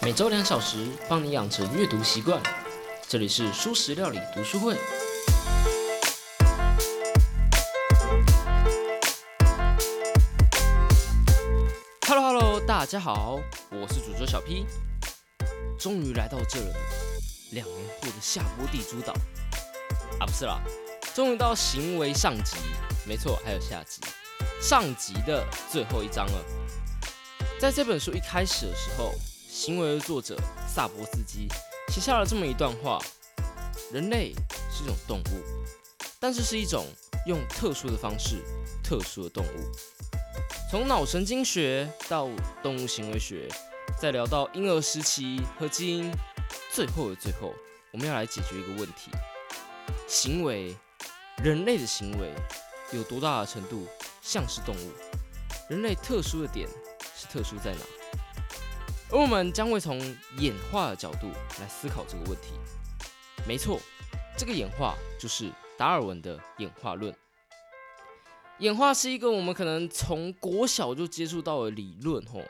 每周两小时，帮你养成阅读习惯。这里是舒食料理读书会。Hello Hello，大家好，我是主角小 P。终于来到这了，两年后的下坡地主岛啊，不是啦，终于到行为上集，没错，还有下集，上集的最后一章了。在这本书一开始的时候，行为的作者萨博斯基写下了这么一段话：人类是一种动物，但是是一种用特殊的方式、特殊的动物。从脑神经学到动物行为学，再聊到婴儿时期和基因，最后的最后，我们要来解决一个问题：行为，人类的行为有多大的程度像是动物？人类特殊的点是特殊在哪？而我们将会从演化的角度来思考这个问题。没错，这个演化就是达尔文的演化论。演化是一个我们可能从国小就接触到的理论，吼，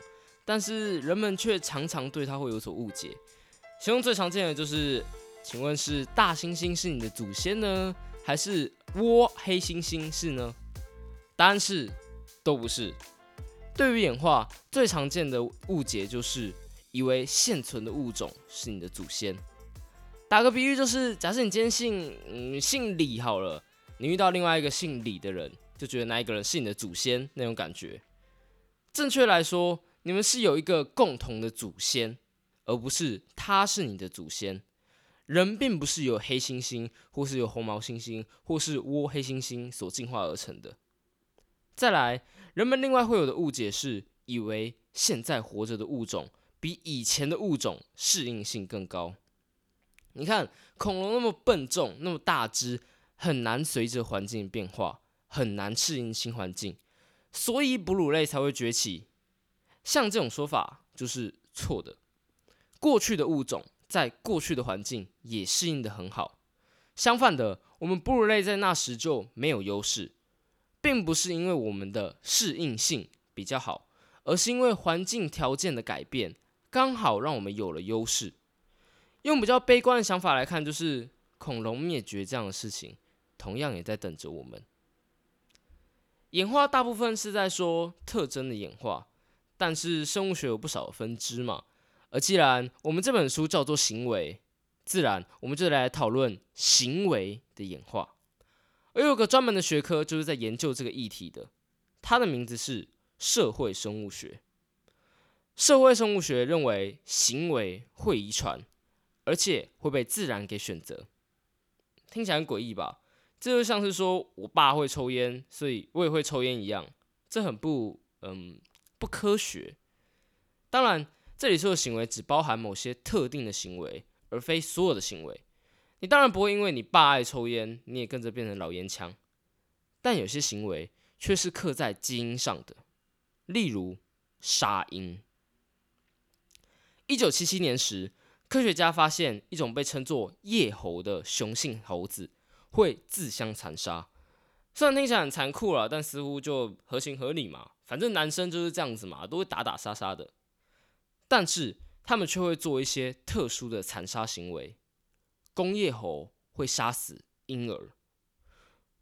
但是人们却常常对它会有所误解。其中最常见的就是，请问是大猩猩是你的祖先呢，还是窝黑猩猩是呢？答案是，都不是。对于演化最常见的误解就是以为现存的物种是你的祖先。打个比喻，就是假设你今天姓嗯姓李好了，你遇到另外一个姓李的人。就觉得那一个人是你的祖先那种感觉。正确来说，你们是有一个共同的祖先，而不是他是你的祖先。人并不是由黑猩猩，或是由红毛猩猩，或是倭黑猩猩所进化而成的。再来，人们另外会有的误解是，以为现在活着的物种比以前的物种适应性更高。你看，恐龙那么笨重，那么大只，很难随着环境变化。很难适应新环境，所以哺乳类才会崛起。像这种说法就是错的。过去的物种在过去的环境也适应的很好。相反的，我们哺乳类在那时就没有优势，并不是因为我们的适应性比较好，而是因为环境条件的改变刚好让我们有了优势。用比较悲观的想法来看，就是恐龙灭绝这样的事情，同样也在等着我们。演化大部分是在说特征的演化，但是生物学有不少分支嘛。而既然我们这本书叫做行为，自然我们就来讨论行为的演化。而有个专门的学科就是在研究这个议题的，它的名字是社会生物学。社会生物学认为行为会遗传，而且会被自然给选择。听起来很诡异吧？这就像是说我爸会抽烟，所以我也会抽烟一样，这很不嗯不科学。当然，这里说的行为只包含某些特定的行为，而非所有的行为。你当然不会因为你爸爱抽烟，你也跟着变成老烟枪。但有些行为却是刻在基因上的，例如杀婴。一九七七年时，科学家发现一种被称作叶猴的雄性猴子。会自相残杀，虽然听起来很残酷了，但似乎就合情合理嘛。反正男生就是这样子嘛，都会打打杀杀的。但是他们却会做一些特殊的残杀行为。工业猴会杀死婴儿，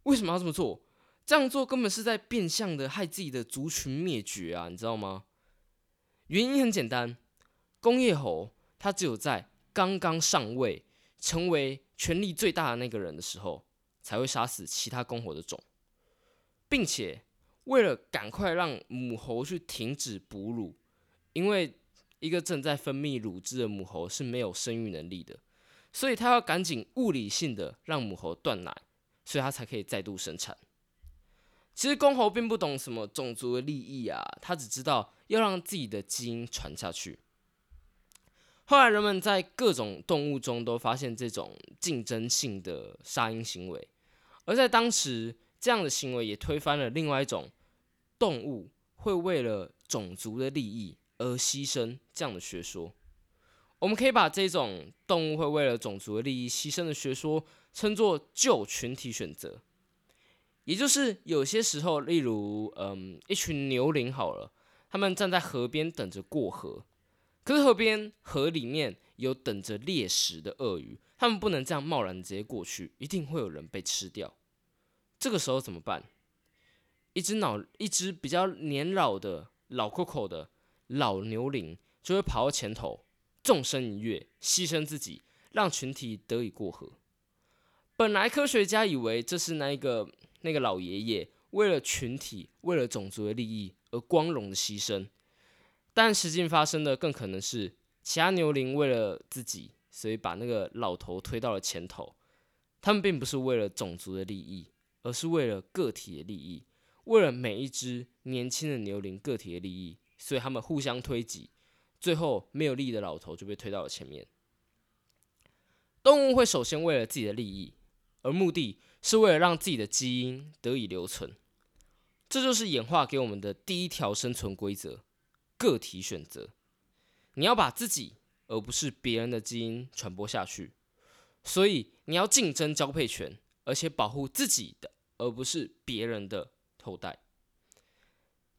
为什么要这么做？这样做根本是在变相的害自己的族群灭绝啊，你知道吗？原因很简单，工业猴它只有在刚刚上位。成为权力最大的那个人的时候，才会杀死其他公猴的种，并且为了赶快让母猴去停止哺乳，因为一个正在分泌乳汁的母猴是没有生育能力的，所以他要赶紧物理性的让母猴断奶，所以他才可以再度生产。其实公猴并不懂什么种族的利益啊，他只知道要让自己的基因传下去。后来，人们在各种动物中都发现这种竞争性的杀婴行为，而在当时，这样的行为也推翻了另外一种动物会为了种族的利益而牺牲这样的学说。我们可以把这种动物会为了种族的利益牺牲的学说称作旧群体选择，也就是有些时候，例如，嗯，一群牛羚好了，他们站在河边等着过河。可是河边河里面有等着猎食的鳄鱼，它们不能这样贸然直接过去，一定会有人被吃掉。这个时候怎么办？一只老一只比较年老的老 Coco 的老牛羚就会跑到前头，纵身一跃，牺牲自己，让群体得以过河。本来科学家以为这是那一个那个老爷爷为了群体、为了种族的利益而光荣的牺牲，但实际发生的更可能是其他牛羚为了自己，所以把那个老头推到了前头。他们并不是为了种族的利益，而是为了个体的利益，为了每一只年轻的牛羚个体的利益，所以他们互相推挤，最后没有利益的老头就被推到了前面。动物会首先为了自己的利益。而目的是为了让自己的基因得以留存，这就是演化给我们的第一条生存规则：个体选择。你要把自己而不是别人的基因传播下去，所以你要竞争交配权，而且保护自己的而不是别人的后代。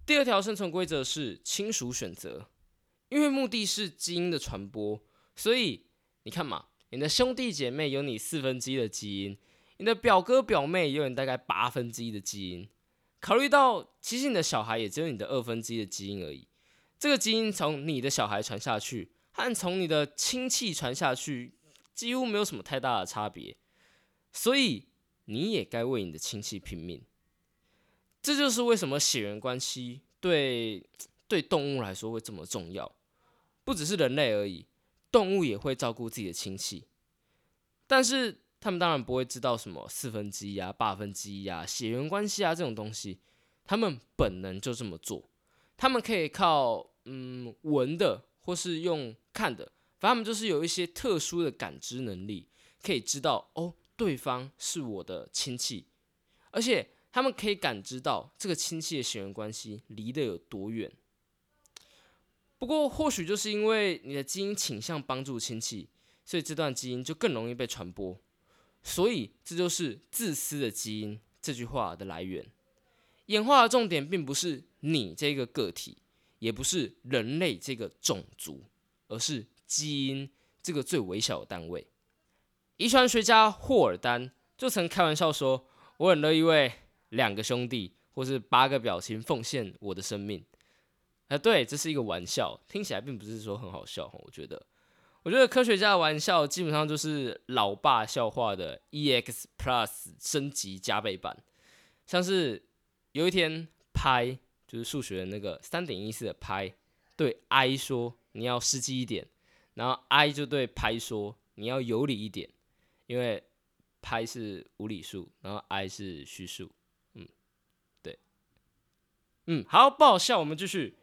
第二条生存规则是亲属选择，因为目的是基因的传播，所以你看嘛，你的兄弟姐妹有你四分之一的基因。你的表哥表妹有你大概八分之一的基因，考虑到其实你的小孩也只有你的二分之一的基因而已，这个基因从你的小孩传下去，和从你的亲戚传下去几乎没有什么太大的差别，所以你也该为你的亲戚拼命。这就是为什么血缘关系对 对动物来说会这么重要，不只是人类而已，动物也会照顾自己的亲戚，但是。他们当然不会知道什么四分之一啊、八分之一啊、血缘关系啊这种东西，他们本能就这么做。他们可以靠嗯闻的，或是用看的，反正他们就是有一些特殊的感知能力，可以知道哦，对方是我的亲戚，而且他们可以感知到这个亲戚的血缘关系离得有多远。不过，或许就是因为你的基因倾向帮助亲戚，所以这段基因就更容易被传播。所以，这就是自私的基因这句话的来源。演化的重点并不是你这个个体，也不是人类这个种族，而是基因这个最微小的单位。遗传学家霍尔丹就曾开玩笑说：“我很乐意为两个兄弟或是八个表情奉献我的生命。”啊，对，这是一个玩笑，听起来并不是说很好笑我觉得。我觉得科学家的玩笑基本上就是老爸笑话的 EX Plus 升级加倍版，像是有一天拍就是数学的那个三点一四的拍对 I 说你要实际一点，然后 I 就对拍说你要有理一点，因为拍是无理数，然后 I 是虚数，嗯，对，嗯，好，不好笑，我们继续。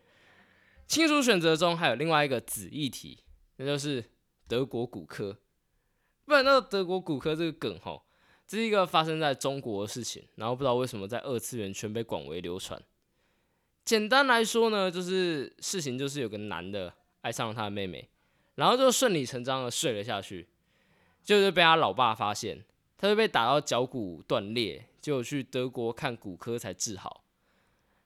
亲属选择中还有另外一个子议题，那就是。德国骨科，不然那个德国骨科这个梗哈，这是一个发生在中国的事情，然后不知道为什么在二次元圈被广为流传。简单来说呢，就是事情就是有个男的爱上了他的妹妹，然后就顺理成章的睡了下去，就是被他老爸发现，他就被打到脚骨断裂，就去德国看骨科才治好。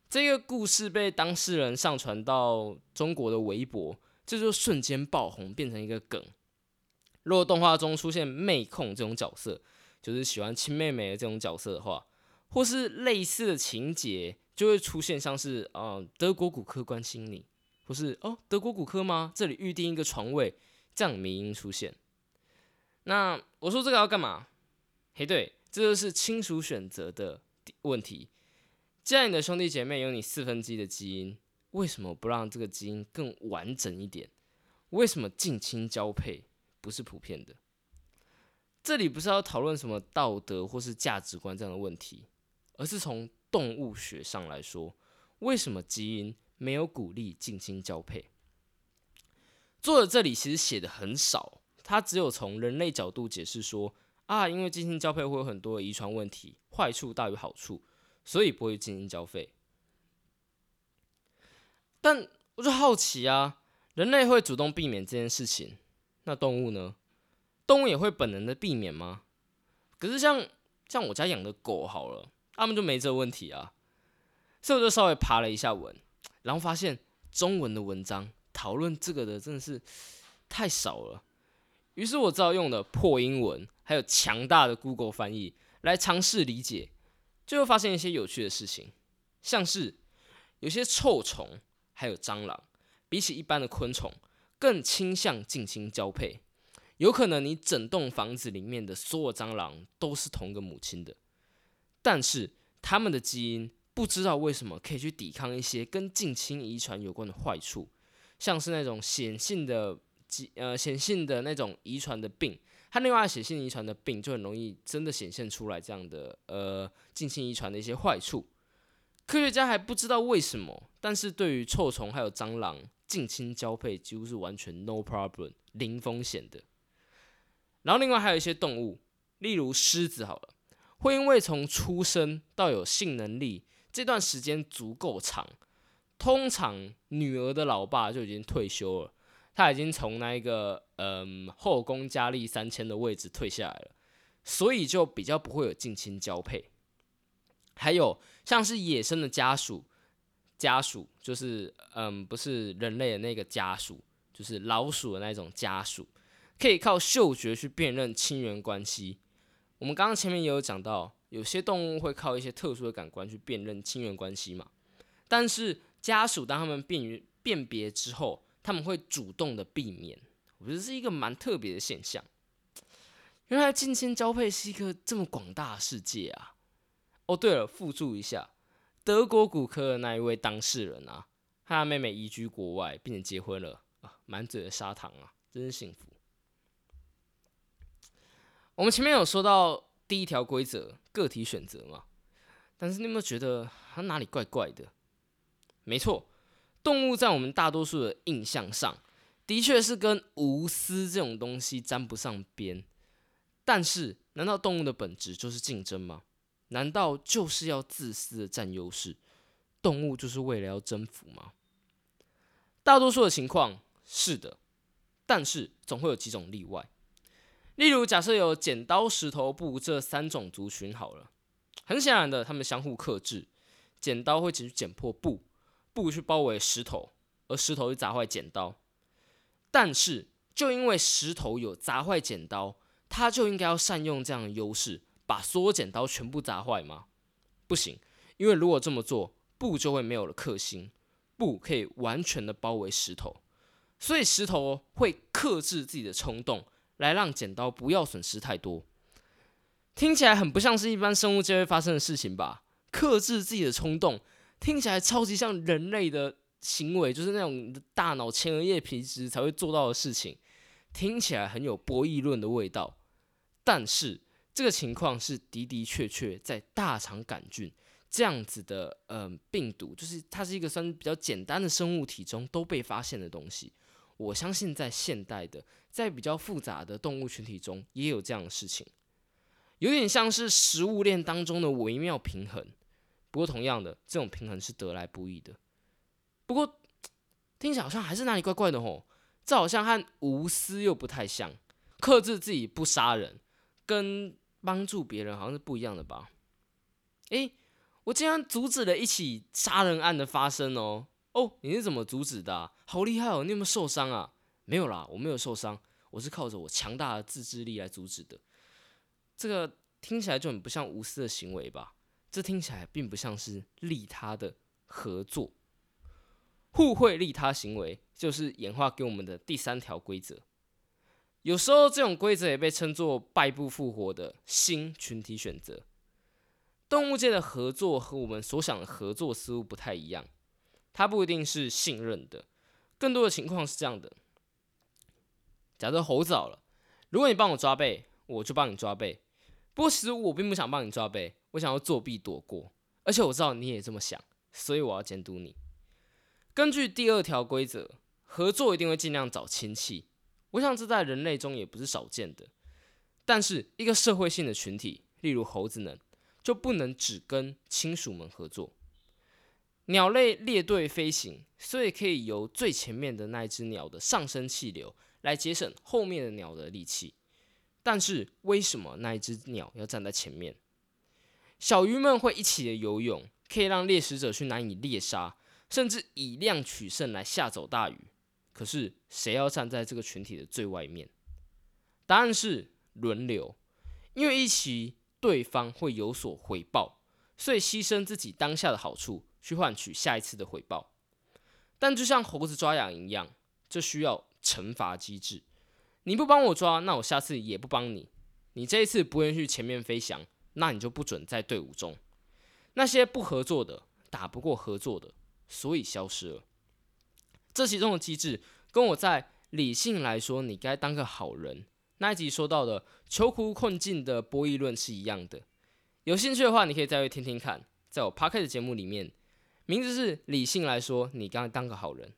这个故事被当事人上传到中国的微博。这就瞬间爆红，变成一个梗。如果动画中出现妹控这种角色，就是喜欢亲妹妹的这种角色的话，或是类似的情节，就会出现像是啊德国骨科关心你，不是哦德国骨科吗？这里预定一个床位，这样迷音出现。那我说这个要干嘛？嘿，对，这就是亲属选择的问题。既然你的兄弟姐妹有你四分之一的基因。为什么不让这个基因更完整一点？为什么近亲交配不是普遍的？这里不是要讨论什么道德或是价值观这样的问题，而是从动物学上来说，为什么基因没有鼓励近亲交配？作者这里其实写的很少，他只有从人类角度解释说啊，因为近亲交配会有很多遗传问题，坏处大于好处，所以不会进行交费。但我就好奇啊，人类会主动避免这件事情，那动物呢？动物也会本能的避免吗？可是像像我家养的狗好了，他们就没这问题啊。所以我就稍微爬了一下文，然后发现中文的文章讨论这个的真的是太少了。于是我只好用了破英文，还有强大的 Google 翻译来尝试理解，就会发现一些有趣的事情，像是有些臭虫还有蟑螂，比起一般的昆虫，更倾向近亲交配。有可能你整栋房子里面的所有蟑螂都是同一个母亲的，但是它们的基因不知道为什么可以去抵抗一些跟近亲遗传有关的坏处，像是那种显性的即呃显性的那种遗传的病，它另外显性遗传的病就很容易真的显现出来这样的呃近亲遗传的一些坏处。科学家还不知道为什么，但是对于臭虫还有蟑螂近亲交配几乎是完全 no problem 零风险的。然后另外还有一些动物，例如狮子，好了，会因为从出生到有性能力这段时间足够长，通常女儿的老爸就已经退休了，他已经从那一个嗯后宫佳丽三千的位置退下来了，所以就比较不会有近亲交配。还有像是野生的家属，家属就是嗯不是人类的那个家属，就是老鼠的那种家属。可以靠嗅觉去辨认亲缘关系。我们刚刚前面也有讲到，有些动物会靠一些特殊的感官去辨认亲缘关系嘛。但是家属当他们辨辨别之后，他们会主动的避免。我觉得是一个蛮特别的现象。原来近亲交配是一个这么广大的世界啊！哦，对了，附注一下，德国骨科的那一位当事人啊，他妹妹移居国外，并且结婚了啊，满嘴的砂糖啊，真是幸福。我们前面有说到第一条规则，个体选择嘛，但是你有没有觉得它哪里怪怪的？没错，动物在我们大多数的印象上，的确是跟无私这种东西沾不上边。但是，难道动物的本质就是竞争吗？难道就是要自私的占优势？动物就是为了要征服吗？大多数的情况是的，但是总会有几种例外。例如，假设有剪刀、石头、布这三种族群，好了，很显然的，他们相互克制。剪刀会去剪破布，布去包围石头，而石头去砸坏剪刀。但是，就因为石头有砸坏剪刀，他就应该要善用这样的优势，把所有剪刀全部砸坏吗？不行，因为如果这么做，布就会没有了克星，布可以完全的包围石头，所以石头会克制自己的冲动。来让剪刀不要损失太多，听起来很不像是一般生物界会发生的事情吧？克制自己的冲动，听起来超级像人类的行为，就是那种大脑前额叶皮质才会做到的事情，听起来很有博弈论的味道。但是这个情况是的的确确在大肠杆菌这样子的嗯病毒，就是它是一个算比较简单的生物体中都被发现的东西。我相信在现代的。在比较复杂的动物群体中，也有这样的事情，有点像是食物链当中的微妙平衡。不过，同样的，这种平衡是得来不易的。不过，听起来好像还是哪里怪怪的吼。这好像和无私又不太像，克制自己不杀人，跟帮助别人好像是不一样的吧？诶，我竟然阻止了一起杀人案的发生哦！哦，你是怎么阻止的？好厉害哦！你有没有受伤啊？没有啦，我没有受伤，我是靠着我强大的自制力来阻止的。这个听起来就很不像无私的行为吧？这听起来并不像是利他的合作，互惠利他行为就是演化给我们的第三条规则。有时候这种规则也被称作败不复活的新群体选择。动物界的合作和我们所想的合作似乎不太一样，它不一定是信任的，更多的情况是这样的。假设猴子好了，如果你帮我抓背，我就帮你抓背。不过其实我并不想帮你抓背，我想要作弊躲过。而且我知道你也这么想，所以我要监督你。根据第二条规则，合作一定会尽量找亲戚。我想这在人类中也不是少见的。但是一个社会性的群体，例如猴子们，就不能只跟亲属们合作。鸟类列队飞行，所以可以由最前面的那一只鸟的上升气流。来节省后面的鸟的力气，但是为什么那一只鸟要站在前面？小鱼们会一起的游泳，可以让猎食者去难以猎杀，甚至以量取胜来吓走大鱼。可是谁要站在这个群体的最外面？答案是轮流，因为一起对方会有所回报，所以牺牲自己当下的好处去换取下一次的回报。但就像猴子抓痒一样，这需要惩罚机制。你不帮我抓，那我下次也不帮你。你这一次不愿意去前面飞翔，那你就不准在队伍中。那些不合作的，打不过合作的，所以消失了。这其中的机制，跟我在理性来说，你该当个好人那一集说到的囚徒困境的博弈论是一样的。有兴趣的话，你可以再去听听看，在我 p a r k 的节目里面，名字是理性来说，你该当个好人。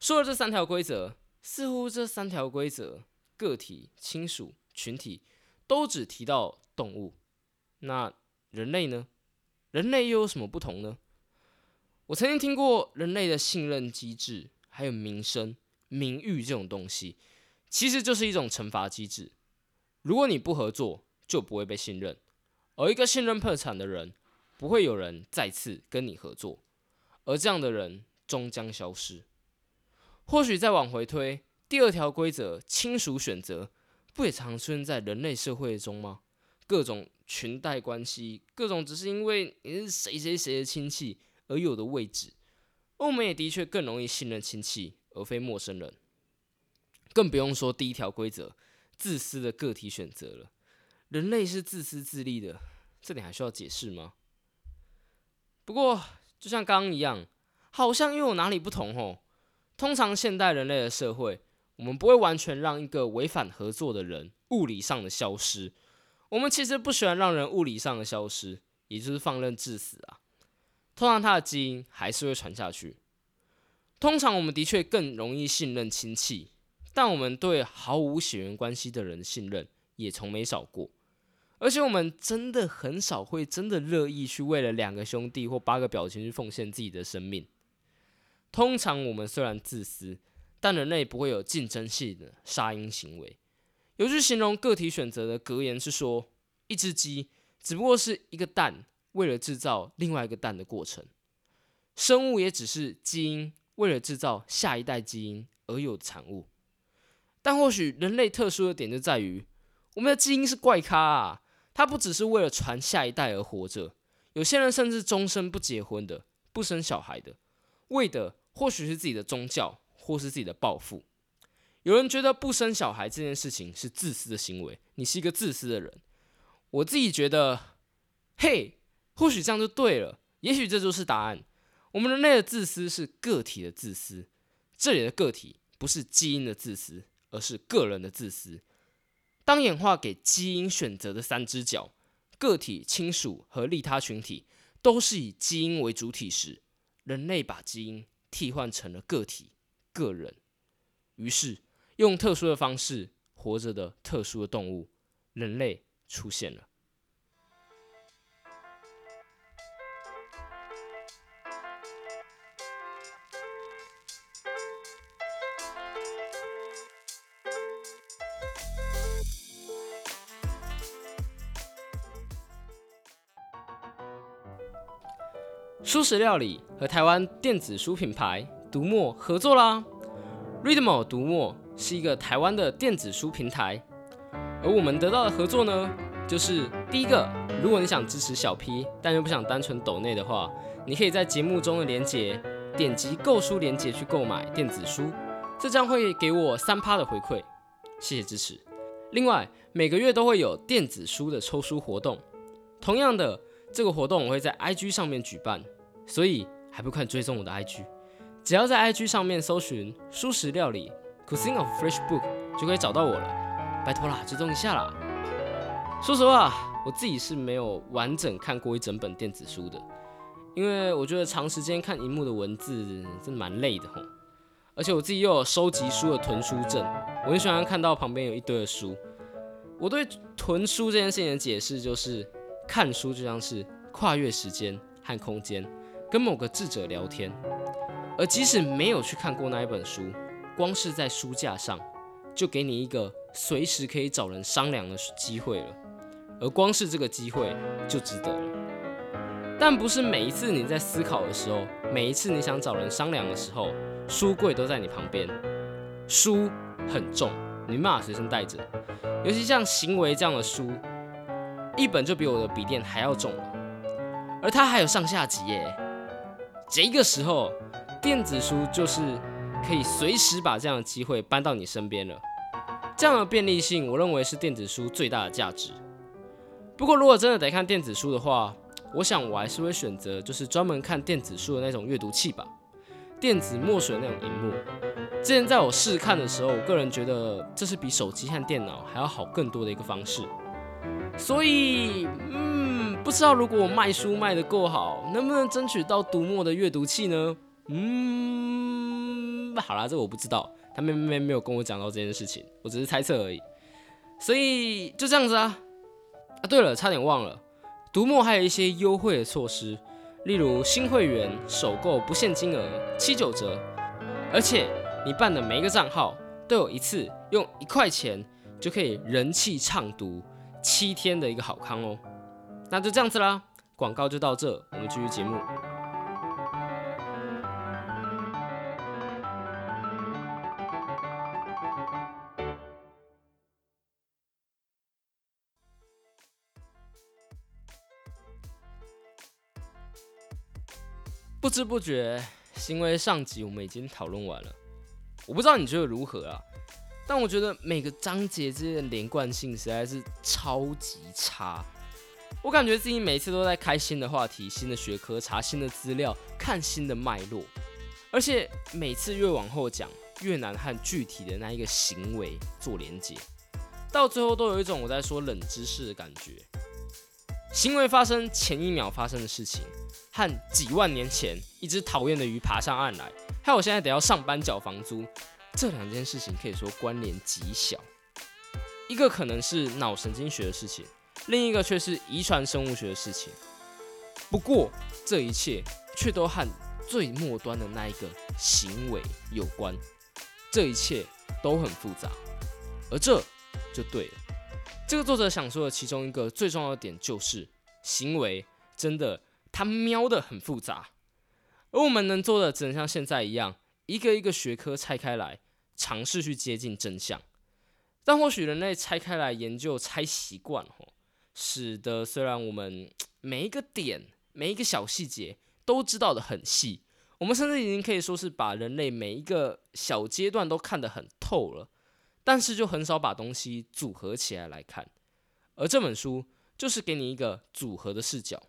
说了这三条规则，似乎这三条规则，个体、亲属、群体，都只提到动物。那人类呢？人类又有什么不同呢？我曾经听过人类的信任机制，还有名声、名誉这种东西，其实就是一种惩罚机制。如果你不合作，就不会被信任，而一个信任破产的人，不会有人再次跟你合作，而这样的人终将消失。或许再往回推，第二条规则——亲属选择，不也常出现在人类社会中吗？各种裙带关系，各种只是因为你是谁谁谁的亲戚。而有的位置，我们也的确更容易信任亲戚，而非陌生人。更不用说第一条规则，自私的个体选择了。人类是自私自利的，这点还需要解释吗？不过，就像刚刚一样，好像又有哪里不同哦。通常现代人类的社会，我们不会完全让一个违反合作的人物理上的消失。我们其实不喜欢让人物理上的消失，也就是放任致死啊。通常他的基因还是会传下去。通常我们的确更容易信任亲戚，但我们对毫无血缘关系的人信任也从没少过。而且我们真的很少会真的乐意去为了两个兄弟或八个表情去奉献自己的生命。通常我们虽然自私，但人类不会有竞争性的杀婴行为。有句形容个体选择的格言是说：一只鸡只不过是一个蛋。为了制造另外一个蛋的过程，生物也只是基因为了制造下一代基因而有的产物。但或许人类特殊的点就在于，我们的基因是怪咖啊！它不只是为了传下一代而活着。有些人甚至终身不结婚的、不生小孩的，为的或许是自己的宗教，或是自己的抱负。有人觉得不生小孩这件事情是自私的行为，你是一个自私的人。我自己觉得，嘿。或许这样就对了，也许这就是答案。我们人类的自私是个体的自私，这里的个体不是基因的自私，而是个人的自私。当演化给基因选择的三只脚——个体、亲属和利他群体，都是以基因为主体时，人类把基因替换成了个体、个人，于是用特殊的方式活着的特殊的动物——人类出现了。素食料理和台湾电子书品牌读墨合作啦。Readmo 读墨是一个台湾的电子书平台，而我们得到的合作呢，就是第一个，如果你想支持小 P，但又不想单纯抖内的话，你可以在节目中的连结点击购书连结去购买电子书，这将会给我三趴的回馈，谢谢支持。另外，每个月都会有电子书的抽书活动，同样的，这个活动我会在 IG 上面举办。所以还不快追踪我的 IG，只要在 IG 上面搜寻“素食料理 Cuisine of Fresh Book” 就可以找到我了。拜托啦，追踪一下啦！说实话，我自己是没有完整看过一整本电子书的，因为我觉得长时间看荧幕的文字真的蛮累的吼。而且我自己又有收集书的囤书症，我很喜欢看到旁边有一堆的书。我对囤书这件事情的解释就是，看书就像是跨越时间和空间。跟某个智者聊天，而即使没有去看过那一本书，光是在书架上，就给你一个随时可以找人商量的机会了。而光是这个机会就值得了。但不是每一次你在思考的时候，每一次你想找人商量的时候，书柜都在你旁边。书很重，你没办法随身带着，尤其像行为这样的书，一本就比我的笔电还要重了。而它还有上下级耶。这个时候，电子书就是可以随时把这样的机会搬到你身边了。这样的便利性，我认为是电子书最大的价值。不过，如果真的得看电子书的话，我想我还是会选择就是专门看电子书的那种阅读器吧，电子墨水那种荧幕。之前在我试看的时候，我个人觉得这是比手机和电脑还要好更多的一个方式。所以，嗯，不知道如果我卖书卖的够好，能不能争取到读墨的阅读器呢？嗯，好啦，这我不知道，他妹妹没有跟我讲到这件事情，我只是猜测而已。所以就这样子啊。啊，对了，差点忘了。读墨还有一些优惠的措施，例如新会员首购不限金额七九折，而且你办的每一个账号都有一次用一块钱就可以人气畅读七天的一个好康哦。那就这样子啦，广告就到这，我们继续节目。不知不觉，行为上集我们已经讨论完了。我不知道你觉得如何啊？但我觉得每个章节之间的连贯性实在是超级差。我感觉自己每次都在开新的话题、新的学科、查新的资料、看新的脉络，而且每次越往后讲，越难和具体的那一个行为做连接，到最后都有一种我在说冷知识的感觉。行为发生前一秒发生的事情。和几万年前一只讨厌的鱼爬上岸来，还有我现在得要上班缴房租，这两件事情可以说关联极小。一个可能是脑神经学的事情，另一个却是遗传生物学的事情。不过这一切却都和最末端的那一个行为有关。这一切都很复杂，而这就对了。这个作者想说的其中一个最重要的点就是行为真的。它瞄的很复杂，而我们能做的只能像现在一样，一个一个学科拆开来，尝试去接近真相。但或许人类拆开来研究拆习惯吼，使得虽然我们每一个点、每一个小细节都知道的很细，我们甚至已经可以说是把人类每一个小阶段都看得很透了，但是就很少把东西组合起来来看。而这本书就是给你一个组合的视角。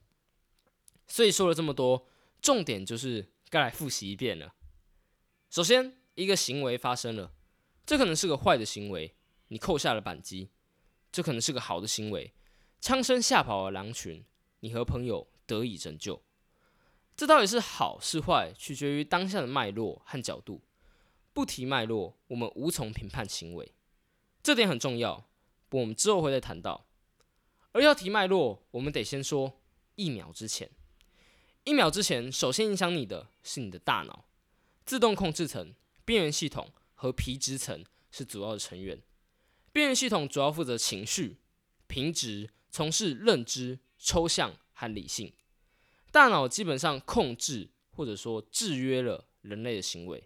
所以说了这么多，重点就是该来复习一遍了。首先，一个行为发生了，这可能是个坏的行为，你扣下了扳机；这可能是个好的行为，枪声吓跑了狼群，你和朋友得以拯救。这到底是好是坏，取决于当下的脉络和角度。不提脉络，我们无从评判行为，这点很重要。我们之后会再谈到。而要提脉络，我们得先说一秒之前。一秒之前，首先影响你的是你的大脑、自动控制层、边缘系统和皮质层是主要的成员。边缘系统主要负责情绪、平直，从事认知、抽象和理性。大脑基本上控制或者说制约了人类的行为，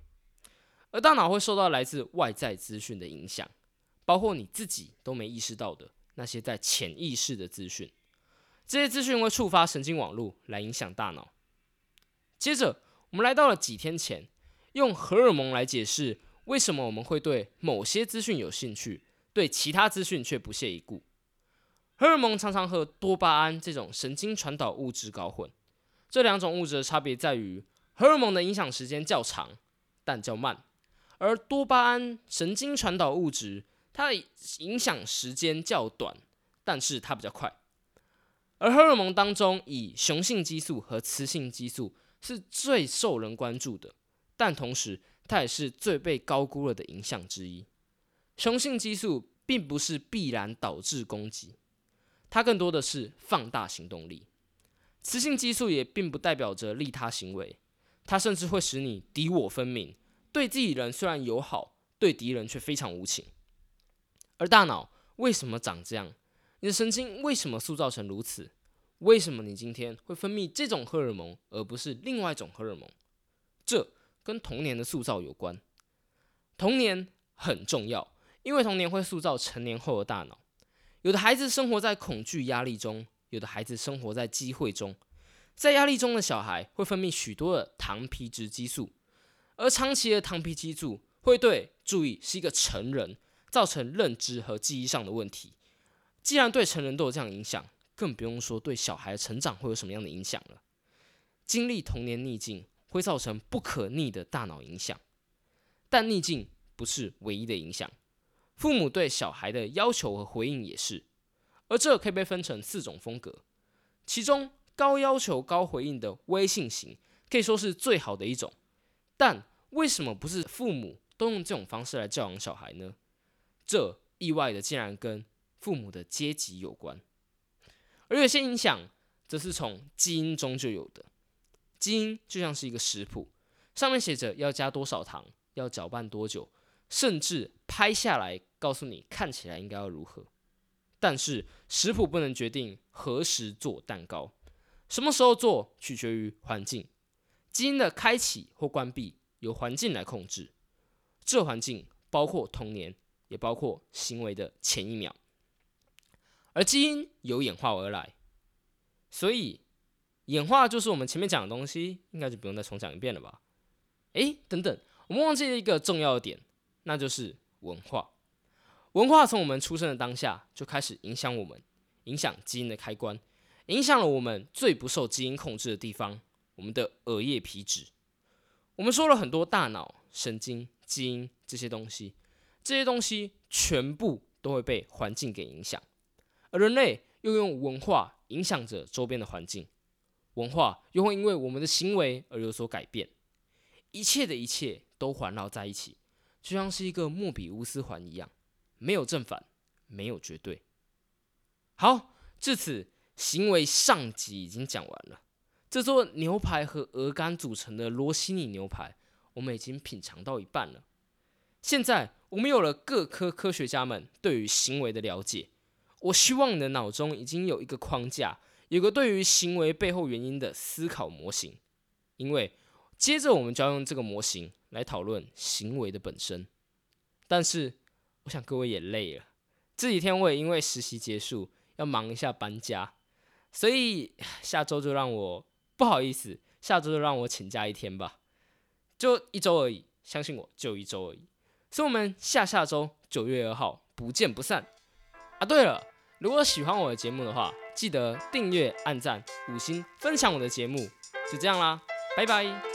而大脑会受到来自外在资讯的影响，包括你自己都没意识到的那些在潜意识的资讯。这些资讯会触发神经网络来影响大脑。接着，我们来到了几天前，用荷尔蒙来解释为什么我们会对某些资讯有兴趣，对其他资讯却不屑一顾。荷尔蒙常常和多巴胺这种神经传导物质搞混。这两种物质的差别在于，荷尔蒙的影响时间较长，但较慢；而多巴胺神经传导物质，它的影响时间较短，但是它比较快。而荷尔蒙当中，以雄性激素和雌性激素是最受人关注的，但同时它也是最被高估了的影响之一。雄性激素并不是必然导致攻击，它更多的是放大行动力。雌性激素也并不代表着利他行为，它甚至会使你敌我分明，对自己人虽然友好，对敌人却非常无情。而大脑为什么长这样？你的神经为什么塑造成如此？为什么你今天会分泌这种荷尔蒙，而不是另外一种荷尔蒙？这跟童年的塑造有关。童年很重要，因为童年会塑造成年后的大脑。有的孩子生活在恐惧、压力中，有的孩子生活在机会中。在压力中的小孩会分泌许多的糖皮质激素，而长期的糖皮激素会对注意是一个成人造成认知和记忆上的问题。既然对成人都有这样影响，更不用说对小孩的成长会有什么样的影响了。经历童年逆境会造成不可逆的大脑影响，但逆境不是唯一的影响。父母对小孩的要求和回应也是，而这可以被分成四种风格，其中。高要求、高回应的微信型可以说是最好的一种，但为什么不是父母都用这种方式来教养小孩呢？这意外的竟然跟父母的阶级有关，而有些影响则是从基因中就有的。基因就像是一个食谱，上面写着要加多少糖，要搅拌多久，甚至拍下来告诉你看起来应该要如何。但是食谱不能决定何时做蛋糕。什么时候做取决于环境，基因的开启或关闭由环境来控制。这环境包括童年，也包括行为的前一秒。而基因由演化而来，所以演化就是我们前面讲的东西，应该就不用再重讲一遍了吧？诶，等等，我们忘记了一个重要的点，那就是文化。文化从我们出生的当下就开始影响我们，影响基因的开关。影响了我们最不受基因控制的地方，我们的额叶皮质。我们说了很多大脑、神经、基因这些东西，这些东西全部都会被环境给影响，而人类又用文化影响着周边的环境，文化又会因为我们的行为而有所改变。一切的一切都环绕在一起，就像是一个莫比乌斯环一样，没有正反，没有绝对。好，至此。行为上集已经讲完了，这座牛排和鹅肝组成的罗西尼牛排，我们已经品尝到一半了。现在我们有了各科科学家们对于行为的了解，我希望你的脑中已经有一个框架，有个对于行为背后原因的思考模型。因为接着我们就要用这个模型来讨论行为的本身。但是我想各位也累了，这几天我也因为实习结束要忙一下搬家。所以下周就让我不好意思，下周就让我请假一天吧，就一周而已，相信我，就一周而已。所以我们下下周九月二号不见不散啊！对了，如果喜欢我的节目的话，记得订阅、按赞、五星、分享我的节目，就这样啦，拜拜。